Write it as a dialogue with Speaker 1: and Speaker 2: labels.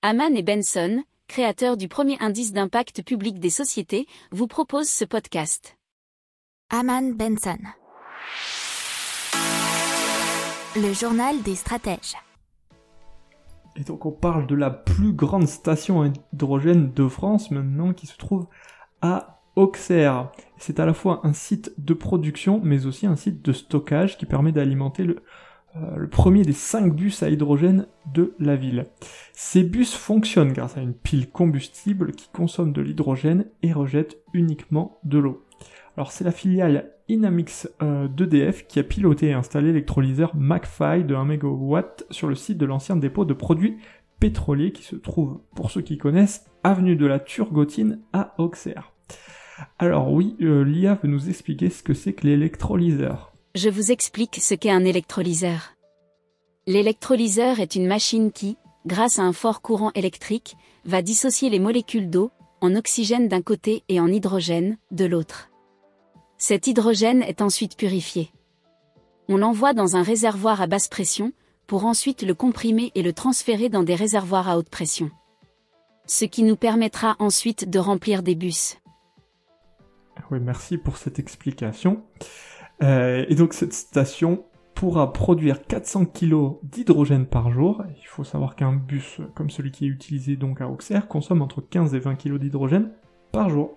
Speaker 1: Haman et Benson, créateurs du premier indice d'impact public des sociétés, vous proposent ce podcast.
Speaker 2: Haman Benson. Le journal des stratèges.
Speaker 3: Et donc on parle de la plus grande station à hydrogène de France maintenant qui se trouve à Auxerre. C'est à la fois un site de production mais aussi un site de stockage qui permet d'alimenter le, le premier des cinq bus à hydrogène de la ville. Ces bus fonctionnent grâce à une pile combustible qui consomme de l'hydrogène et rejette uniquement de l'eau. Alors c'est la filiale Inamix euh, d'EDF qui a piloté et installé l'électrolyseur McFly de 1 MW sur le site de l'ancien dépôt de produits pétroliers qui se trouve, pour ceux qui connaissent, avenue de la Turgotine à Auxerre. Alors oui, euh, l'IA veut nous expliquer ce que c'est que l'électrolyseur.
Speaker 1: Je vous explique ce qu'est un électrolyseur. L'électrolyseur est une machine qui, grâce à un fort courant électrique, va dissocier les molécules d'eau, en oxygène d'un côté et en hydrogène, de l'autre. Cet hydrogène est ensuite purifié. On l'envoie dans un réservoir à basse pression, pour ensuite le comprimer et le transférer dans des réservoirs à haute pression. Ce qui nous permettra ensuite de remplir des bus.
Speaker 3: Oui, merci pour cette explication. Euh, et donc cette station pourra produire 400 kg d'hydrogène par jour. Il faut savoir qu'un bus comme celui qui est utilisé donc à Auxerre consomme entre 15 et 20 kg d'hydrogène par jour.